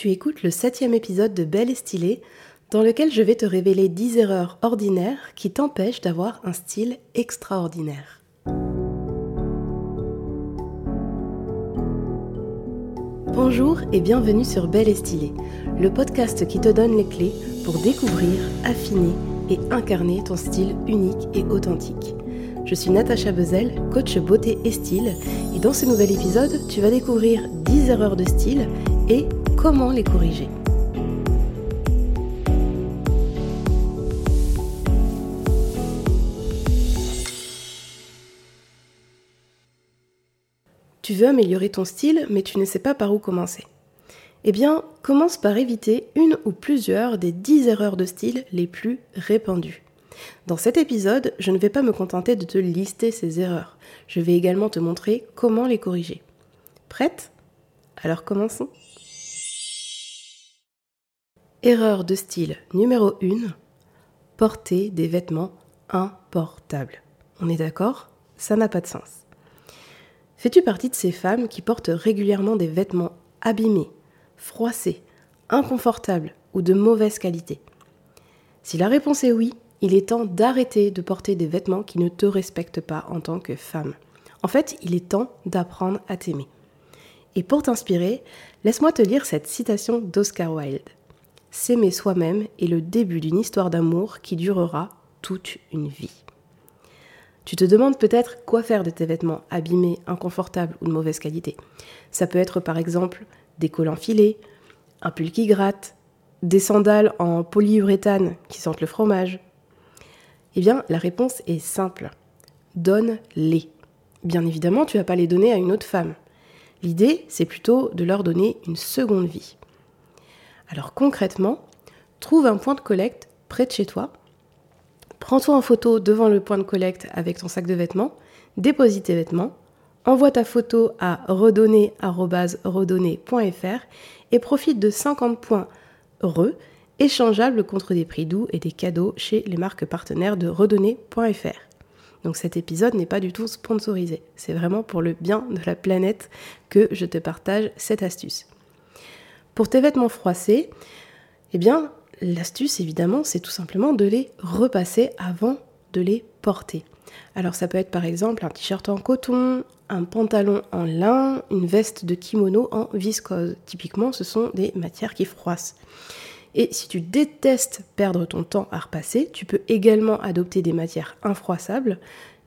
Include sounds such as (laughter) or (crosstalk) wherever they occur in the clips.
tu écoutes le septième épisode de Belle et Stylée, dans lequel je vais te révéler 10 erreurs ordinaires qui t'empêchent d'avoir un style extraordinaire. Bonjour et bienvenue sur Belle et Stylée, le podcast qui te donne les clés pour découvrir, affiner et incarner ton style unique et authentique. Je suis Natacha Bezel, coach beauté et style, et dans ce nouvel épisode, tu vas découvrir 10 erreurs de style et comment les corriger. Tu veux améliorer ton style, mais tu ne sais pas par où commencer. Eh bien, commence par éviter une ou plusieurs des 10 erreurs de style les plus répandues. Dans cet épisode, je ne vais pas me contenter de te lister ces erreurs. Je vais également te montrer comment les corriger. Prête? Alors commençons. Erreur de style numéro 1. Porter des vêtements importables. On est d'accord? Ça n'a pas de sens. Fais-tu partie de ces femmes qui portent régulièrement des vêtements abîmés, froissés, inconfortables ou de mauvaise qualité? Si la réponse est oui, il est temps d'arrêter de porter des vêtements qui ne te respectent pas en tant que femme. En fait, il est temps d'apprendre à t'aimer. Et pour t'inspirer, laisse-moi te lire cette citation d'Oscar Wilde. S'aimer soi-même est le début d'une histoire d'amour qui durera toute une vie. Tu te demandes peut-être quoi faire de tes vêtements abîmés, inconfortables ou de mauvaise qualité. Ça peut être par exemple des collants filés, un pull qui gratte, des sandales en polyuréthane qui sentent le fromage, eh bien, la réponse est simple. Donne-les. Bien évidemment, tu ne vas pas les donner à une autre femme. L'idée, c'est plutôt de leur donner une seconde vie. Alors concrètement, trouve un point de collecte près de chez toi. Prends-toi en photo devant le point de collecte avec ton sac de vêtements, dépose tes vêtements, envoie ta photo à redonner.redonner.fr et profite de 50 points heureux échangeables contre des prix doux et des cadeaux chez les marques partenaires de redonner.fr. Donc cet épisode n'est pas du tout sponsorisé, c'est vraiment pour le bien de la planète que je te partage cette astuce. Pour tes vêtements froissés, eh bien l'astuce évidemment c'est tout simplement de les repasser avant de les porter. Alors ça peut être par exemple un t-shirt en coton, un pantalon en lin, une veste de kimono en viscose. Typiquement ce sont des matières qui froissent. Et si tu détestes perdre ton temps à repasser, tu peux également adopter des matières infroissables.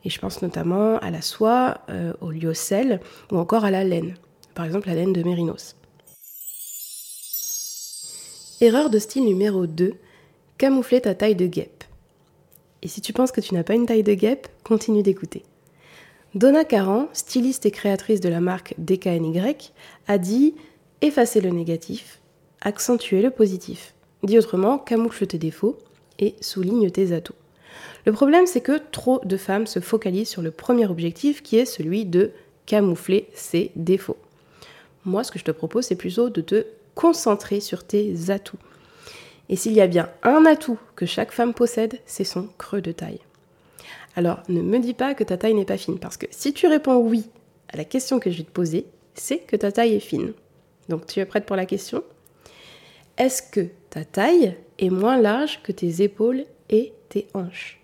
Et je pense notamment à la soie, euh, au lyocell ou encore à la laine. Par exemple la laine de mérinos. Erreur de style numéro 2, camoufler ta taille de guêpe. Et si tu penses que tu n'as pas une taille de guêpe, continue d'écouter. Donna Caran, styliste et créatrice de la marque DKNY, a dit Effacer le négatif, accentuer le positif. Dis autrement, camoufle tes défauts et souligne tes atouts. Le problème, c'est que trop de femmes se focalisent sur le premier objectif qui est celui de camoufler ses défauts. Moi, ce que je te propose, c'est plutôt de te concentrer sur tes atouts. Et s'il y a bien un atout que chaque femme possède, c'est son creux de taille. Alors, ne me dis pas que ta taille n'est pas fine, parce que si tu réponds oui à la question que je vais te poser, c'est que ta taille est fine. Donc, tu es prête pour la question? Est-ce que ta taille est moins large que tes épaules et tes hanches?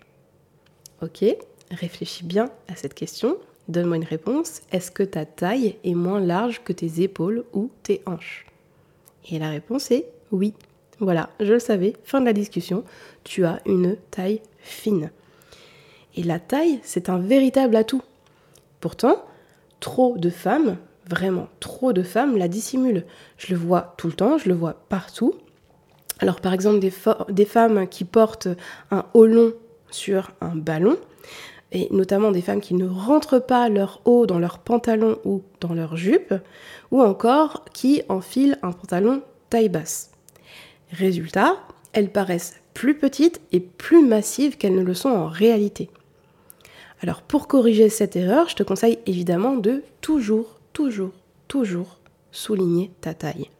Ok, réfléchis bien à cette question. Donne-moi une réponse. Est-ce que ta taille est moins large que tes épaules ou tes hanches? Et la réponse est oui. Voilà, je le savais, fin de la discussion, tu as une taille fine. Et la taille, c'est un véritable atout. Pourtant, trop de femmes Vraiment, trop de femmes la dissimulent. Je le vois tout le temps, je le vois partout. Alors par exemple, des, femmes qui portent un haut long sur un ballon, et notamment des femmes qui ne rentrent pas leur haut dans leur pantalon ou dans leur jupe, ou encore qui enfilent un pantalon taille basse. Résultat, elles paraissent plus petites et plus massives qu'elles ne le sont en réalité. Alors pour corriger cette erreur, je te conseille évidemment de toujours toujours, toujours souligner ta taille.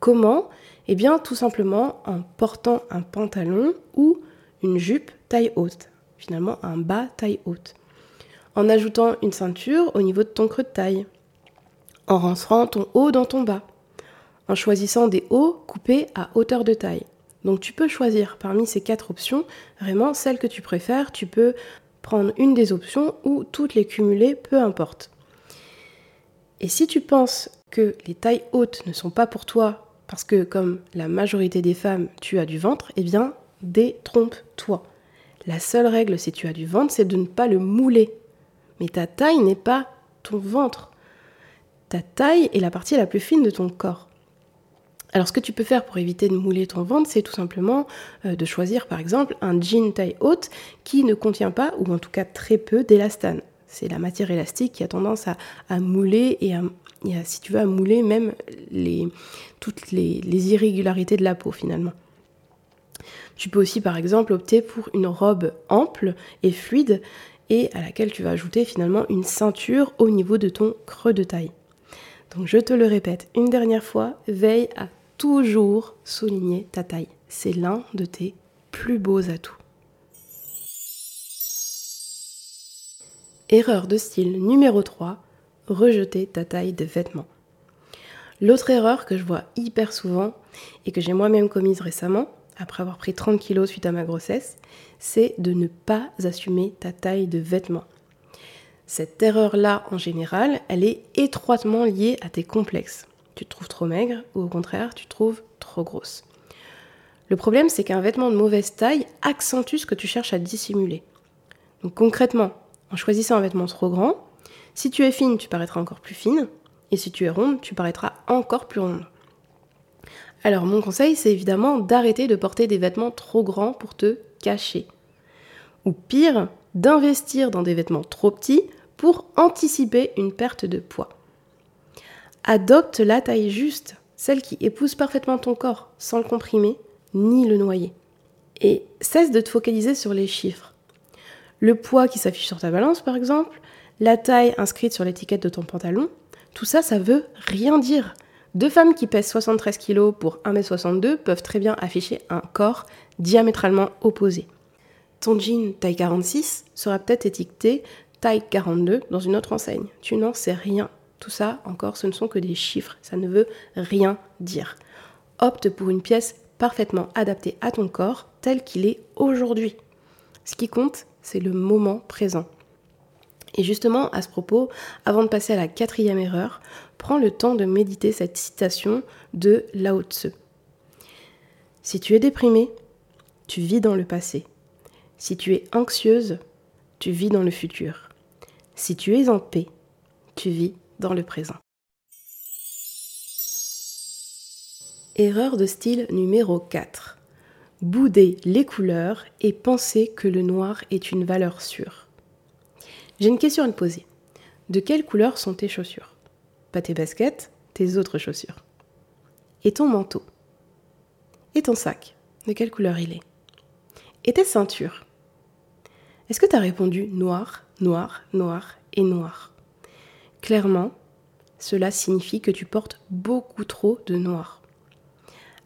Comment? Eh bien, tout simplement en portant un pantalon ou une jupe taille haute, finalement un bas taille haute. En ajoutant une ceinture au niveau de ton creux de taille. En rentrant ton haut dans ton bas. en choisissant des hauts coupés à hauteur de taille. Donc tu peux choisir parmi ces quatre options vraiment celle que tu préfères. Tu peux prendre une des options ou toutes les cumuler, peu importe. Et si tu penses que les tailles hautes ne sont pas pour toi parce que comme la majorité des femmes, tu as du ventre, eh bien détrompe-toi. La seule règle si tu as du ventre, c'est de ne pas le mouler. Mais ta taille n'est pas ton ventre. Ta taille est la partie la plus fine de ton corps. Alors ce que tu peux faire pour éviter de mouler ton ventre, c'est tout simplement euh, de choisir par exemple un jean taille haute qui ne contient pas, ou en tout cas très peu, d'élastane. C'est la matière élastique qui a tendance à, mouler et, à, si tu veux, à mouler même toutes les irrégularités de la peau finalement. Tu peux aussi par exemple opter pour une robe ample et fluide et à laquelle tu vas ajouter finalement une ceinture au niveau de ton creux de taille. Donc je te le répète une dernière fois, veille à toujours souligner ta taille. C'est l'un de tes plus beaux atouts. Erreur de style numéro 3, rejeter ta taille de vêtements. L'autre erreur que je vois hyper souvent et que j'ai moi-même commise récemment, après avoir pris 30 kilos suite à ma grossesse, c'est de ne pas assumer ta taille de vêtements. Cette erreur-là, en général, elle est étroitement liée à tes complexes. Tu te trouves trop maigre ou au contraire, tu te trouves trop grosse. Le problème, c'est qu'un vêtement de mauvaise taille accentue ce que tu cherches à dissimuler. Donc concrètement, en choisissant un vêtement trop grand, si tu es fine, tu paraîtras encore plus fine, et si tu es ronde, tu paraîtras encore plus ronde. Alors mon conseil, c'est évidemment d'arrêter de porter des vêtements trop grands pour te cacher. Ou pire, d'investir dans des vêtements trop petits pour anticiper une perte de poids. Adopte la taille juste, celle qui épouse parfaitement ton corps, sans le comprimer ni le noyer. Et cesse de te focaliser sur les chiffres. Le poids qui s'affiche sur ta balance, par exemple, la taille inscrite sur l'étiquette de ton pantalon, tout ça, ça veut rien dire. Deux femmes qui pèsent 73 kg pour 1m62 peuvent très bien afficher un corps diamétralement opposé. Ton jean taille 46 sera peut-être étiqueté taille 42 dans une autre enseigne. Tu n'en sais rien. Tout ça, encore, ce ne sont que des chiffres. Ça ne veut rien dire. Opte pour une pièce parfaitement adaptée à ton corps tel qu'il est aujourd'hui. Ce qui compte, c'est le moment présent. Et justement, à ce propos, avant de passer à la quatrième erreur, prends le temps de méditer cette citation de Lao Tse. Si tu es déprimé, tu vis dans le passé. Si tu es anxieuse, tu vis dans le futur. Si tu es en paix, tu vis dans le présent. Erreur de style numéro 4. Bouder les couleurs et penser que le noir est une valeur sûre. J'ai une question à te poser. De quelle couleur sont tes chaussures? Pas tes baskets, tes autres chaussures. Et ton manteau Et ton sac De quelle couleur il est Et tes ceintures est-ce que tu as répondu noir, noir, noir et noir? Clairement, cela signifie que tu portes beaucoup trop de noir.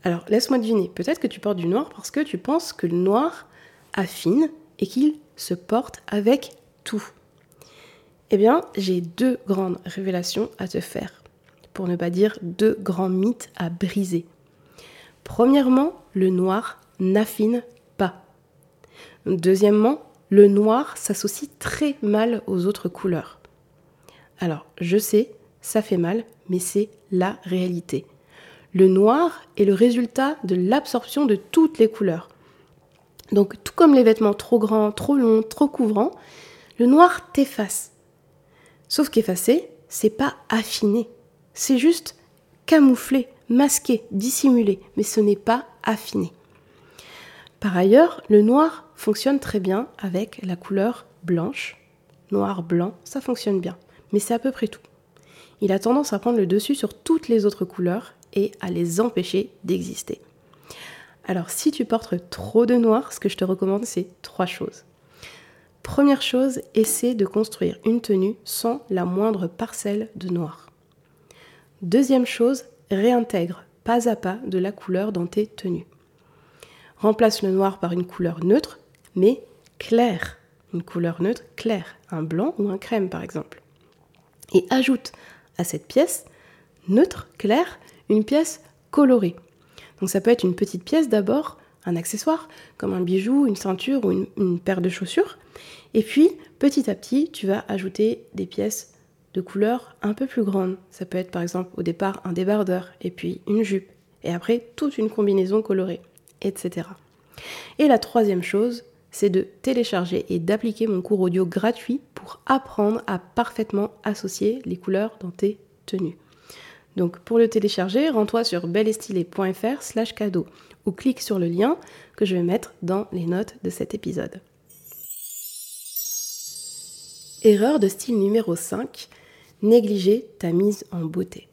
Alors, laisse-moi deviner, peut-être que tu portes du noir parce que tu penses que le noir affine et qu'il se porte avec tout. Eh bien, j'ai deux grandes révélations à te faire, pour ne pas dire deux grands mythes à briser. Premièrement, le noir n'affine pas. Deuxièmement, le noir s'associe très mal aux autres couleurs. Alors, je sais, ça fait mal, mais c'est la réalité. Le noir est le résultat de l'absorption de toutes les couleurs. Donc, tout comme les vêtements trop grands, trop longs, trop couvrants, le noir t'efface. Sauf qu'effacer, c'est pas affiner. C'est juste camoufler, masquer, dissimuler, mais ce n'est pas affiner. Par ailleurs, le noir fonctionne très bien avec la couleur blanche. Noir, blanc, ça fonctionne bien. Mais c'est à peu près tout. Il a tendance à prendre le dessus sur toutes les autres couleurs et à les empêcher d'exister. Alors si tu portes trop de noir, ce que je te recommande, c'est trois choses. Première chose, essaie de construire une tenue sans la moindre parcelle de noir. Deuxième chose, réintègre pas à pas de la couleur dans tes tenues. Remplace le noir par une couleur neutre, mais claire. Une couleur neutre claire, un blanc ou un crème par exemple. Et ajoute à cette pièce neutre, claire, une pièce colorée. Donc ça peut être une petite pièce d'abord, un accessoire, comme un bijou, une ceinture ou une, paire de chaussures. Et puis, petit à petit, tu vas ajouter des pièces de couleurs un peu plus grandes. Ça peut être par exemple au départ un débardeur, et puis une jupe, et après toute une combinaison colorée, etc. Et la troisième chose, c'est de télécharger et d'appliquer mon cours audio gratuit pour apprendre à parfaitement associer les couleurs dans tes tenues. Donc pour le télécharger, rends-toi sur belestilé.fr slash cadeau ou clique sur le lien que je vais mettre dans les notes de cet épisode. Erreur de style numéro 5, négliger ta mise en beauté.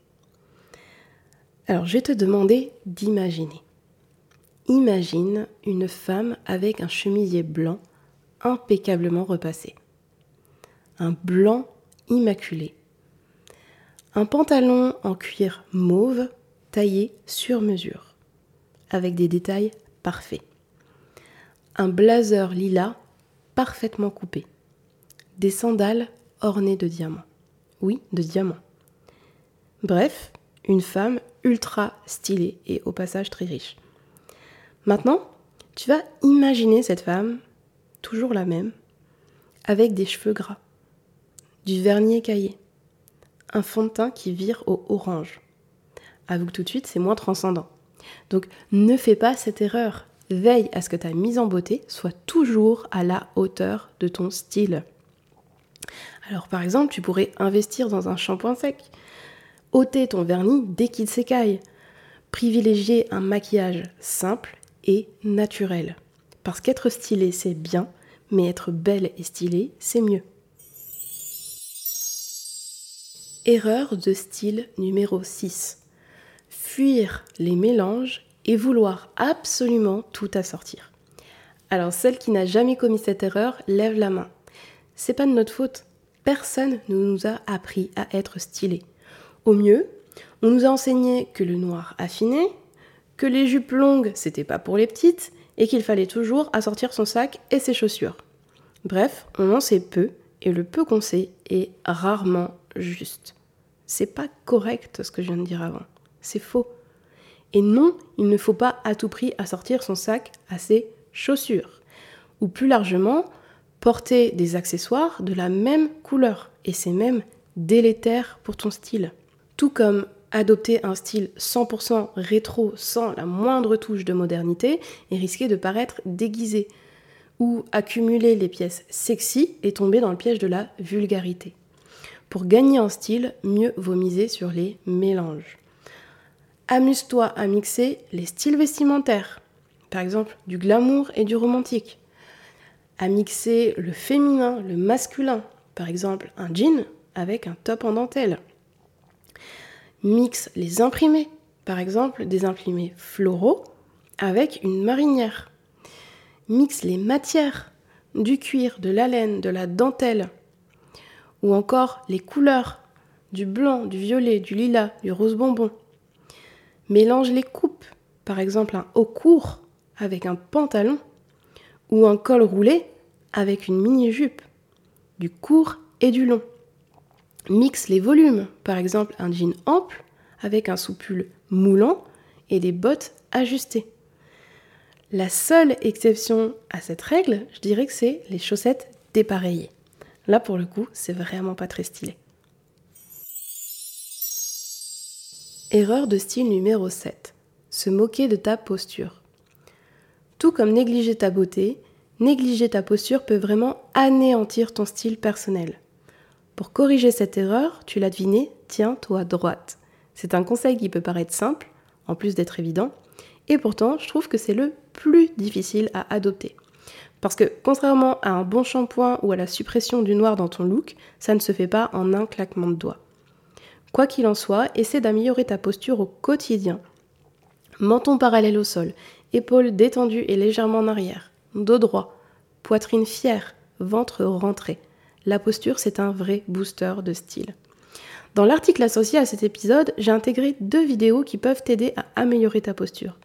Alors je vais te demander d'imaginer. Imagine une femme avec un chemisier blanc impeccablement repassé. Un blanc immaculé. Un pantalon en cuir mauve taillé sur mesure, avec des détails parfaits. Un blazer lilas parfaitement coupé. Des sandales ornées de diamants. Oui, de diamants. Bref, une femme ultra stylée et au passage très riche. Maintenant, tu vas imaginer cette femme, toujours la même, avec des cheveux gras, du vernis écaillé, un fond de teint qui vire au orange. Avoue tout de suite, c'est moins transcendant. Donc ne fais pas cette erreur. Veille à ce que ta mise en beauté soit toujours à la hauteur de ton style. Alors par exemple, tu pourrais investir dans un shampoing sec, ôter ton vernis dès qu'il s'écaille, privilégier un maquillage simple et naturel. Parce qu'être stylé, c'est bien, mais être belle et stylée, c'est mieux. Erreur de style numéro 6. Fuir les mélanges et vouloir absolument tout assortir. Alors celle qui n'a jamais commis cette erreur, lève la main. C'est pas de notre faute. Personne ne nous a appris à être stylé. Au mieux, on nous a enseigné que le noir affiné, que les jupes longues, c'était pas pour les petites, et qu'il fallait toujours assortir son sac et ses chaussures. Bref, on en sait peu, et le peu qu'on sait est rarement juste. C'est pas correct ce que je viens de dire avant. C'est faux. Et non, il ne faut pas à tout prix assortir son sac à ses chaussures. Ou plus largement, porter des accessoires de la même couleur. Et c'est même délétère pour ton style. Tout comme adopter un style 100% rétro sans la moindre touche de modernité et risquer de paraître déguisé, ou accumuler les pièces sexy et tomber dans le piège de la vulgarité. Pour gagner en style, mieux vaut miser sur les mélanges. Amuse-toi à mixer les styles vestimentaires, par exemple du glamour et du romantique. À mixer le féminin, le masculin, par exemple un jean avec un top en dentelle. Mixe les imprimés, par exemple des imprimés floraux avec une marinière. Mixe les matières, du cuir, de la laine, de la dentelle, ou encore les couleurs, du blanc, du violet, du lilas, du rose bonbon. Mélange les coupes, par exemple un haut court avec un pantalon, ou un col roulé avec une mini-jupe, du court et du long mixe les volumes, par exemple un jean ample avec un soupule moulant et des bottes ajustées. La seule exception à cette règle, je dirais que c'est les chaussettes dépareillées. Là, pour le coup, c'est vraiment pas très stylé. Erreur de style numéro 7. Se moquer de ta posture. Tout comme négliger ta beauté, négliger ta posture peut vraiment anéantir ton style personnel. Pour corriger cette erreur, tu l'as deviné, tiens-toi droite. C'est un conseil qui peut paraître simple, en plus d'être évident, et pourtant je trouve que c'est le plus difficile à adopter. Parce que contrairement à un bon shampoing ou à la suppression du noir dans ton look, ça ne se fait pas en un claquement de doigts. Quoi qu'il en soit, essaie d'améliorer ta posture au quotidien. Menton parallèle au sol, épaules détendues et légèrement en arrière, dos droit, poitrine fière, ventre rentré la posture, c'est un vrai booster de style. Dans l'article associé à cet épisode, j'ai intégré deux vidéos qui peuvent t'aider à améliorer ta posture.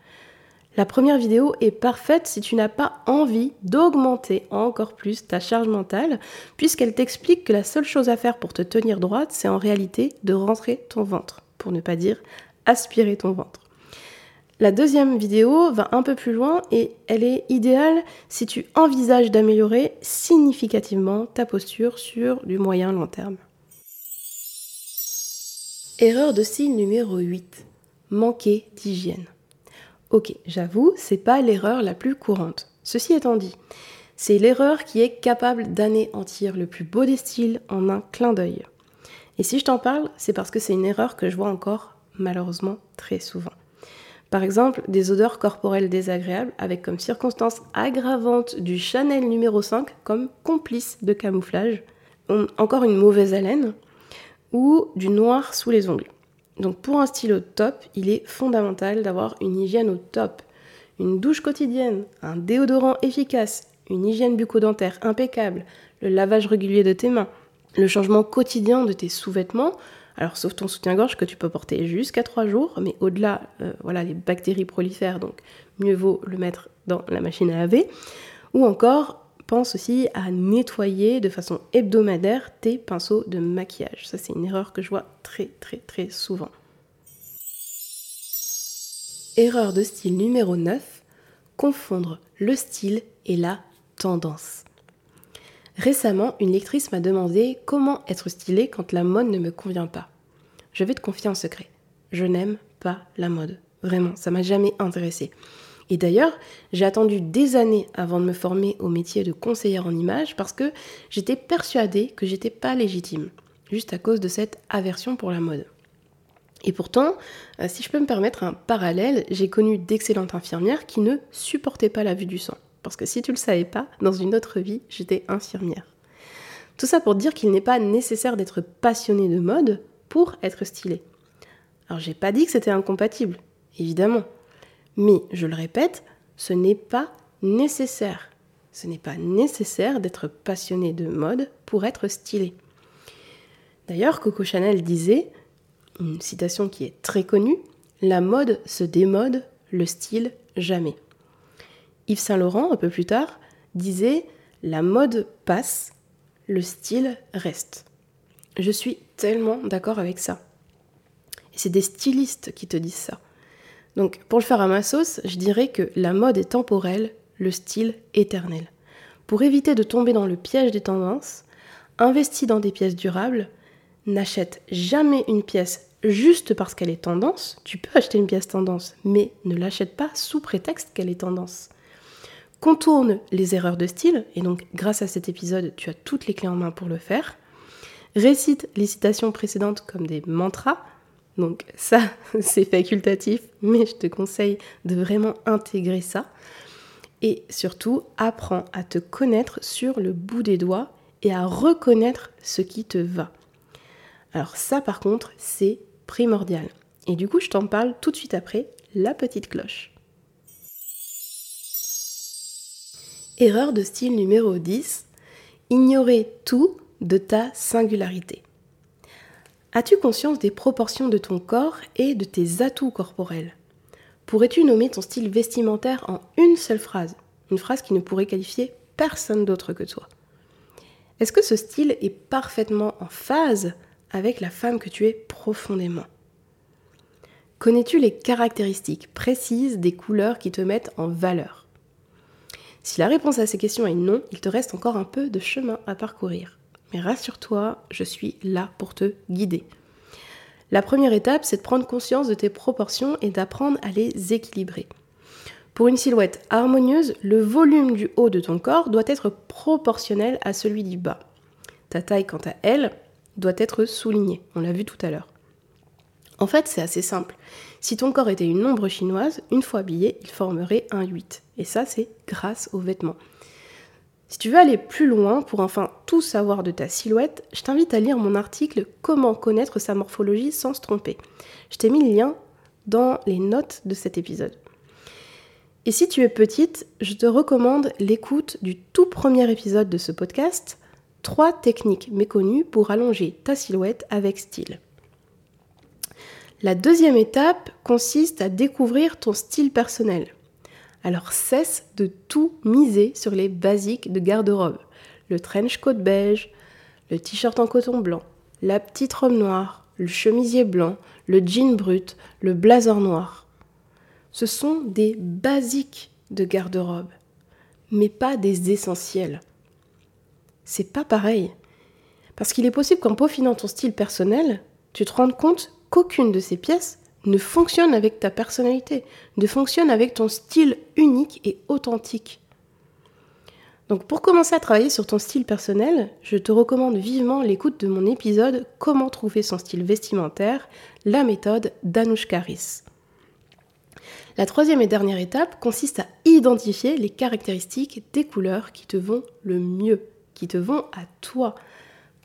La première vidéo est parfaite si tu n'as pas envie d'augmenter encore plus ta charge mentale, puisqu'elle t'explique que la seule chose à faire pour te tenir droite, c'est en réalité de rentrer ton ventre, pour ne pas dire aspirer ton ventre. La deuxième vidéo va un peu plus loin et elle est idéale si tu envisages d'améliorer significativement ta posture sur du moyen long terme. Erreur de style numéro 8. Manquer d'hygiène. Ok, j'avoue, c'est pas l'erreur la plus courante. Ceci étant dit, c'est l'erreur qui est capable d'anéantir le plus beau des styles en un clin d'œil. Et si je t'en parle, c'est parce que c'est une erreur que je vois encore malheureusement très souvent. Par exemple, des odeurs corporelles désagréables avec comme circonstance aggravante du Chanel numéro 5 comme complice de camouflage, encore une mauvaise haleine ou du noir sous les ongles. Donc pour un style au top, il est fondamental d'avoir une hygiène au top. Une douche quotidienne, un déodorant efficace, une hygiène bucco-dentaire impeccable, le lavage régulier de tes mains, le changement quotidien de tes sous-vêtements, alors sauf ton soutien-gorge que tu peux porter jusqu'à 3 jours, mais au-delà, euh, voilà, les bactéries prolifèrent, donc mieux vaut le mettre dans la machine à laver. Ou encore, pense aussi à nettoyer de façon hebdomadaire tes pinceaux de maquillage. Ça, c'est une erreur que je vois très très très souvent. Erreur de style numéro 9, confondre le style et la tendance. Récemment, une lectrice m'a demandé comment être stylée quand la mode ne me convient pas. Je vais te confier un secret. Je n'aime pas la mode. Vraiment, ça m'a jamais intéressée. Et d'ailleurs, j'ai attendu des années avant de me former au métier de conseillère en image parce que j'étais persuadée que j'étais pas légitime, juste à cause de cette aversion pour la mode. Et pourtant, euh, si je peux me permettre un parallèle, j'ai connu d'excellentes infirmières qui ne supportaient pas la vue du sang. Parce que si tu le savais pas, dans une autre vie, j'étais infirmière. Tout ça pour dire qu'il n'est pas nécessaire d'être passionné de mode pour être stylé. Alors j'ai pas dit que c'était incompatible, évidemment. Mais je le répète, ce n'est pas nécessaire. Ce n'est pas nécessaire d'être passionné de mode pour être stylé. D'ailleurs, Coco Chanel disait, une citation qui est très connue, La mode se démode, le style jamais. Yves Saint Laurent, un peu plus tard, disait La mode passe, le style reste. Je suis tellement d'accord avec ça. Et c'est des stylistes qui te disent ça. Donc pour le faire à ma sauce, je dirais que la mode est temporelle, le style éternel. Pour éviter de tomber dans le piège des tendances, investis dans des pièces durables, n'achète jamais une pièce juste parce qu'elle est tendance. Tu peux acheter une pièce tendance, mais ne l'achète pas sous prétexte qu'elle est tendance contourne les erreurs de style, et donc grâce à cet épisode, tu as toutes les clés en main pour le faire. Récite les citations précédentes comme des mantras, donc ça (laughs) c'est facultatif, mais je te conseille de vraiment intégrer ça. Et surtout, apprends à te connaître sur le bout des doigts et à reconnaître ce qui te va. Alors ça par contre, c'est primordial. Et du coup, je t'en parle tout de suite après, la petite cloche. Erreur de style numéro 10. Ignorer tout de ta singularité. As-tu conscience des proportions de ton corps et de tes atouts corporels? Pourrais-tu nommer ton style vestimentaire en une seule phrase? Une phrase qui ne pourrait qualifier personne d'autre que toi. Est-ce que ce style est parfaitement en phase avec la femme que tu es profondément? Connais-tu les caractéristiques précises des couleurs qui te mettent en valeur? Si la réponse à ces questions est non, il te reste encore un peu de chemin à parcourir. Mais rassure-toi, je suis là pour te guider. La première étape, c'est de prendre conscience de tes proportions et d'apprendre à les équilibrer. Pour une silhouette harmonieuse, le volume du haut de ton corps doit être proportionnel à celui du bas. Ta taille, quant à elle, doit être soulignée. On l'a vu tout à l'heure. En fait, c'est assez simple. Si ton corps était une ombre chinoise, une fois habillé, il formerait un 8. Et ça, c'est grâce aux vêtements. Si tu veux aller plus loin pour enfin tout savoir de ta silhouette, je t'invite à lire mon article Comment connaître sa morphologie sans se tromper. Je t'ai mis le lien dans les notes de cet épisode. Et si tu es petite, je te recommande l'écoute du tout premier épisode de ce podcast, Trois techniques méconnues pour allonger ta silhouette avec style. La deuxième étape consiste à découvrir ton style personnel. Alors cesse de tout miser sur les basiques de garde-robe. Le trench coat beige, le t-shirt en coton blanc, la petite robe noire, le chemisier blanc, le jean brut, le blazer noir. ce sont des basiques de garde-robe, mais pas des essentiels. C'est pas pareil. Parce qu'il est possible qu'en peaufinant ton style personnel, tu te rendes compte qu'aucune de ces pièces ne fonctionne avec ta personnalité, ne fonctionne avec ton style unique et authentique. Donc pour commencer à travailler sur ton style personnel, je te recommande vivement l'écoute de mon épisode Comment trouver son style vestimentaire, la méthode d'Anouchka Karis. La troisième et dernière étape consiste à identifier les caractéristiques des couleurs qui te vont le mieux, qui te vont à toi,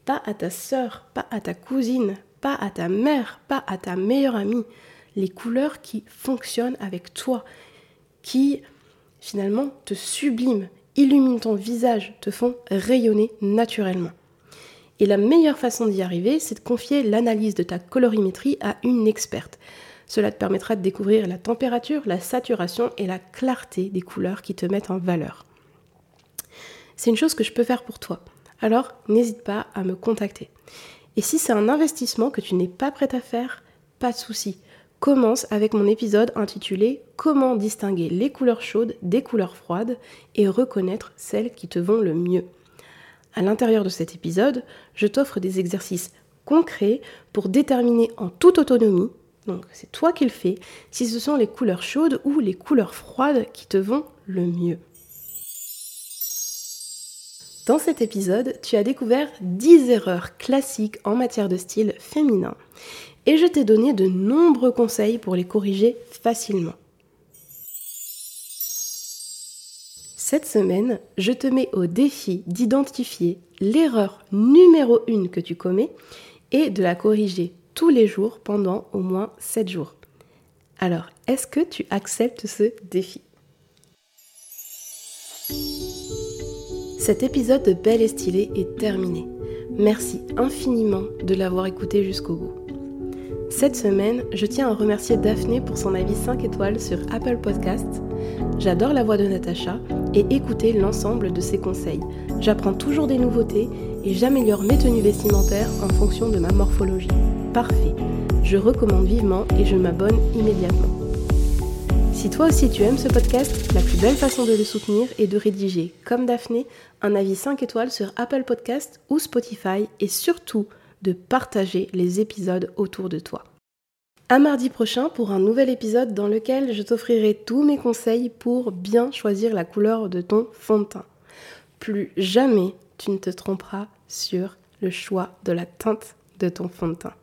pas à ta sœur, pas à ta cousine, pas à ta mère, pas à ta meilleure amie. Les couleurs qui fonctionnent avec toi, qui finalement te subliment, illuminent ton visage, te font rayonner naturellement. Et la meilleure façon d'y arriver, c'est de confier l'analyse de ta colorimétrie à une experte. Cela te permettra de découvrir la température, la saturation et la clarté des couleurs qui te mettent en valeur. C'est une chose que je peux faire pour toi. Alors n'hésite pas à me contacter. Et si c'est un investissement que tu n'es pas prêt à faire, pas de souci. Commence avec mon épisode intitulé Comment distinguer les couleurs chaudes des couleurs froides et reconnaître celles qui te vont le mieux? À l'intérieur de cet épisode, je t'offre des exercices concrets pour déterminer en toute autonomie, donc c'est toi qui le fais, si ce sont les couleurs chaudes ou les couleurs froides qui te vont le mieux. Dans cet épisode, tu as découvert 10 erreurs classiques en matière de style féminin et je t'ai donné de nombreux conseils pour les corriger facilement. Cette semaine, je te mets au défi d'identifier l'erreur numéro 1 que tu commets et de la corriger tous les jours pendant au moins 7 jours. Alors, est-ce que tu acceptes ce défi? Cet épisode de Belle et Stylée est terminé. Merci infiniment de l'avoir écouté jusqu'au bout. Cette semaine, je tiens à remercier Daphné pour son avis 5 étoiles sur Apple Podcasts. J'adore la voix de Natacha et écouter l'ensemble de ses conseils. J'apprends toujours des nouveautés et j'améliore mes tenues vestimentaires en fonction de ma morphologie. Parfait. Je recommande vivement et je m'abonne immédiatement. Si toi aussi tu aimes ce podcast, la plus belle façon de le soutenir est de rédiger, comme Daphné, un avis 5 étoiles sur Apple Podcasts ou Spotify et surtout de partager les épisodes autour de toi. À mardi prochain pour un nouvel épisode dans lequel je t'offrirai tous mes conseils pour bien choisir la couleur de ton fond de teint. Plus jamais tu ne te tromperas sur le choix de la teinte de ton fond de teint.